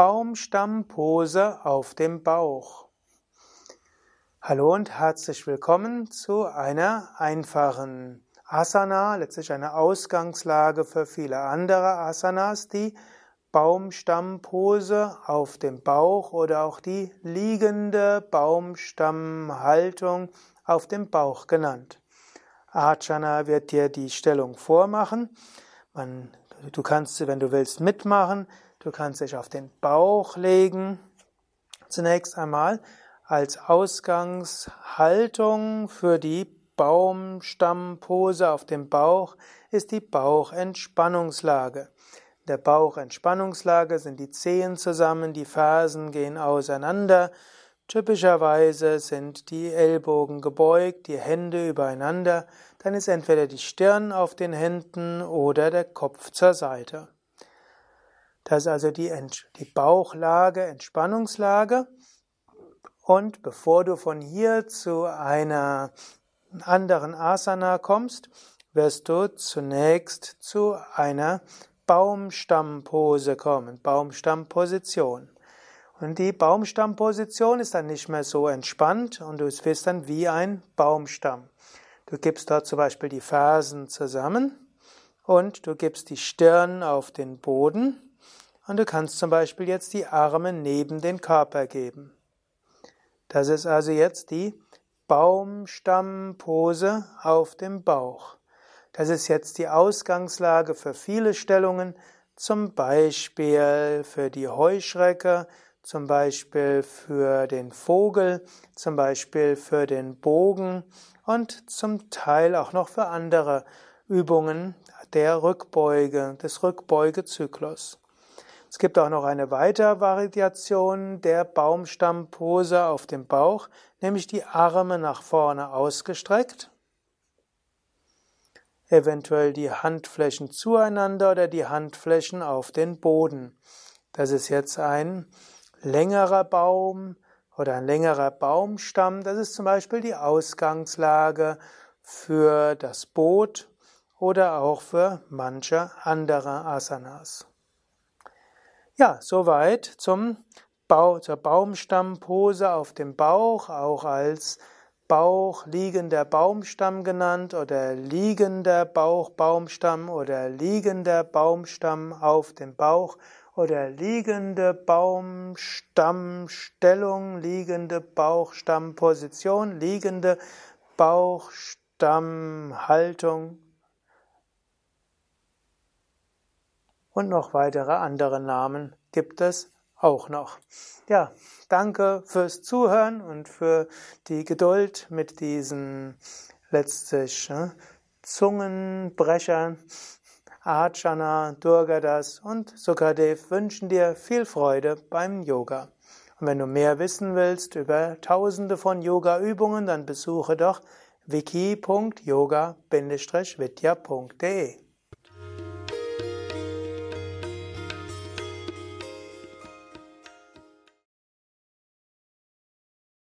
Baumstammpose auf dem Bauch. Hallo und herzlich willkommen zu einer einfachen Asana, letztlich eine Ausgangslage für viele andere Asanas, die Baumstammpose auf dem Bauch oder auch die liegende Baumstammhaltung auf dem Bauch genannt. Archana wird dir die Stellung vormachen. Man, du kannst, wenn du willst, mitmachen. Du kannst dich auf den Bauch legen. Zunächst einmal als Ausgangshaltung für die Baumstammpose auf dem Bauch ist die Bauchentspannungslage. Der Bauchentspannungslage sind die Zehen zusammen, die Fersen gehen auseinander. Typischerweise sind die Ellbogen gebeugt, die Hände übereinander. Dann ist entweder die Stirn auf den Händen oder der Kopf zur Seite. Das ist also die, die Bauchlage, Entspannungslage. Und bevor du von hier zu einer anderen Asana kommst, wirst du zunächst zu einer Baumstammpose kommen, Baumstammposition. Und die Baumstammposition ist dann nicht mehr so entspannt und du wirst dann wie ein Baumstamm. Du gibst dort zum Beispiel die Fersen zusammen und du gibst die Stirn auf den Boden und du kannst zum Beispiel jetzt die Arme neben den Körper geben. Das ist also jetzt die Baumstammpose auf dem Bauch. Das ist jetzt die Ausgangslage für viele Stellungen, zum Beispiel für die Heuschrecke, zum Beispiel für den Vogel, zum Beispiel für den Bogen und zum Teil auch noch für andere Übungen der Rückbeuge, des Rückbeugezyklus. Es gibt auch noch eine weitere Variation der Baumstammpose auf dem Bauch, nämlich die Arme nach vorne ausgestreckt, eventuell die Handflächen zueinander oder die Handflächen auf den Boden. Das ist jetzt ein längerer Baum oder ein längerer Baumstamm. Das ist zum Beispiel die Ausgangslage für das Boot oder auch für manche andere Asanas. Ja, soweit zum Bau, zur Baumstammpose auf dem Bauch, auch als Bauch liegender Baumstamm genannt oder liegender Bauchbaumstamm oder liegender Baumstamm auf dem Bauch oder liegende Baumstammstellung, liegende Bauchstammposition, liegende Bauchstammhaltung und noch weitere andere Namen gibt es auch noch. Ja, danke fürs Zuhören und für die Geduld mit diesen letztlich äh, Zungenbrechern. Ajana, Durgadas und Sukadev wünschen dir viel Freude beim Yoga. Und wenn du mehr wissen willst über tausende von Yoga-Übungen, dann besuche doch wiki.yoga-vidya.de